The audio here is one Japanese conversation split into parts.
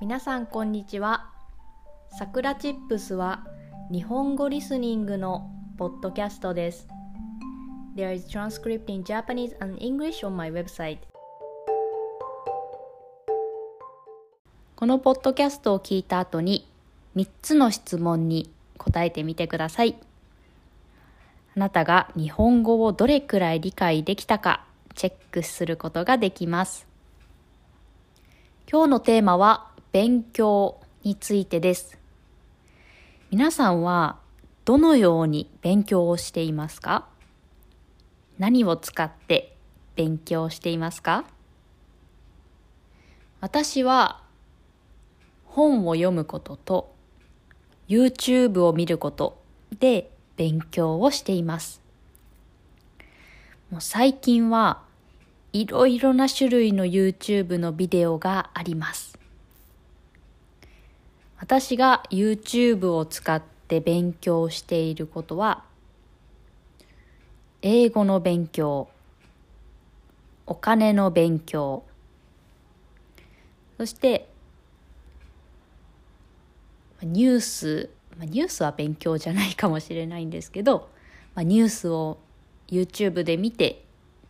皆さんこんにちは。さくらチップスは日本語リスニングのポッドキャストです。There is transcript in Japanese and English on my website. このポッドキャストを聞いた後に3つの質問に答えてみてください。あなたが日本語をどれくらい理解できたかチェックすることができます。今日のテーマは勉強についてです。皆さんはどのように勉強をしていますか？何を使って勉強していますか？私は本を読むことと YouTube を見ることで勉強をしています。もう最近はいろいろな種類の YouTube のビデオがあります。私が YouTube を使って勉強していることは、英語の勉強、お金の勉強、そしてニュース、ニュースは勉強じゃないかもしれないんですけど、ニュースを YouTube で見て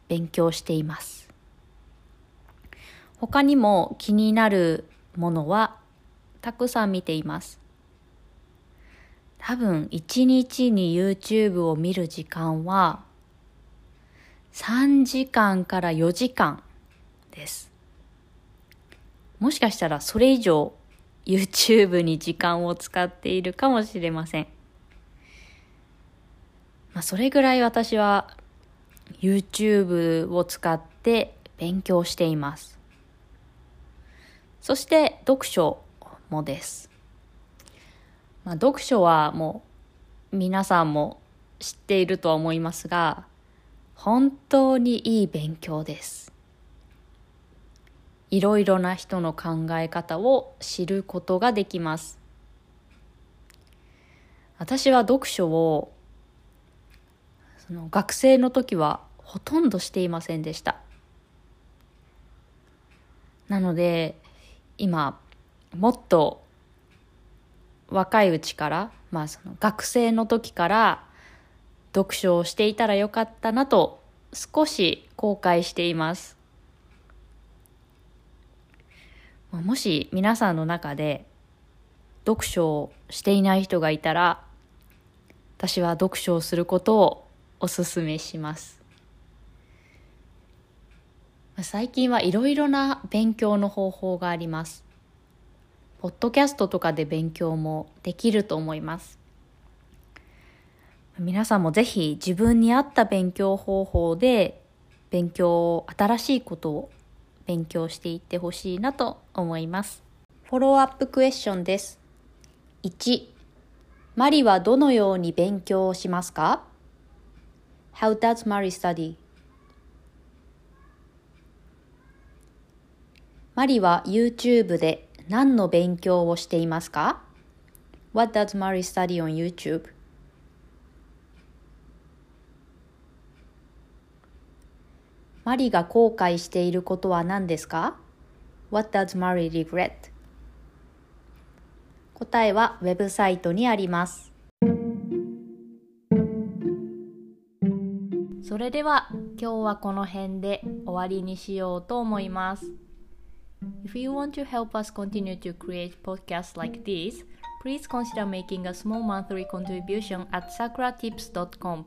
勉強しています。他にも気になるものはたくさん見ています。多分1日に YouTube を見る時間は3時間から4時間です。もしかしたらそれ以上 YouTube に時間を使っているかもしれません。まあ、それぐらい私は YouTube を使って勉強しています。そして読書もです。まあ、読書はもう皆さんも知っているとは思いますが、本当にいい勉強です。いろいろな人の考え方を知ることができます。私は読書をその学生の時はほとんどしていませんでした。なので今もっと若いうちからまあその学生の時から読書をしていたらよかったなと少し後悔しています。もし皆さんの中で読書をしていない人がいたら私は読書をすることをお勧めします。最近はいろいろな勉強の方法があります。ポッドキャストとかで勉強もできると思います。皆さんもぜひ自分に合った勉強方法で勉強、新しいことを勉強していってほしいなと思います。フォローアップクエスチョンです。1、マリはどのように勉強をしますか ?How does Mari study? マリは YouTube で何の勉強をしていますか ?What does Mari study on YouTube? マリが後悔していることは何ですか ?What does Mari regret? 答えはウェブサイトにあります。それでは今日はこの辺で終わりにしようと思います。If you want to help us continue to create podcasts like this, please consider making a small monthly contribution at sakuratips.com.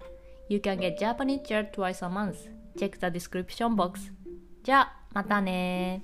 You can get Japanese chair twice a month. Check the description box. じゃあ、またね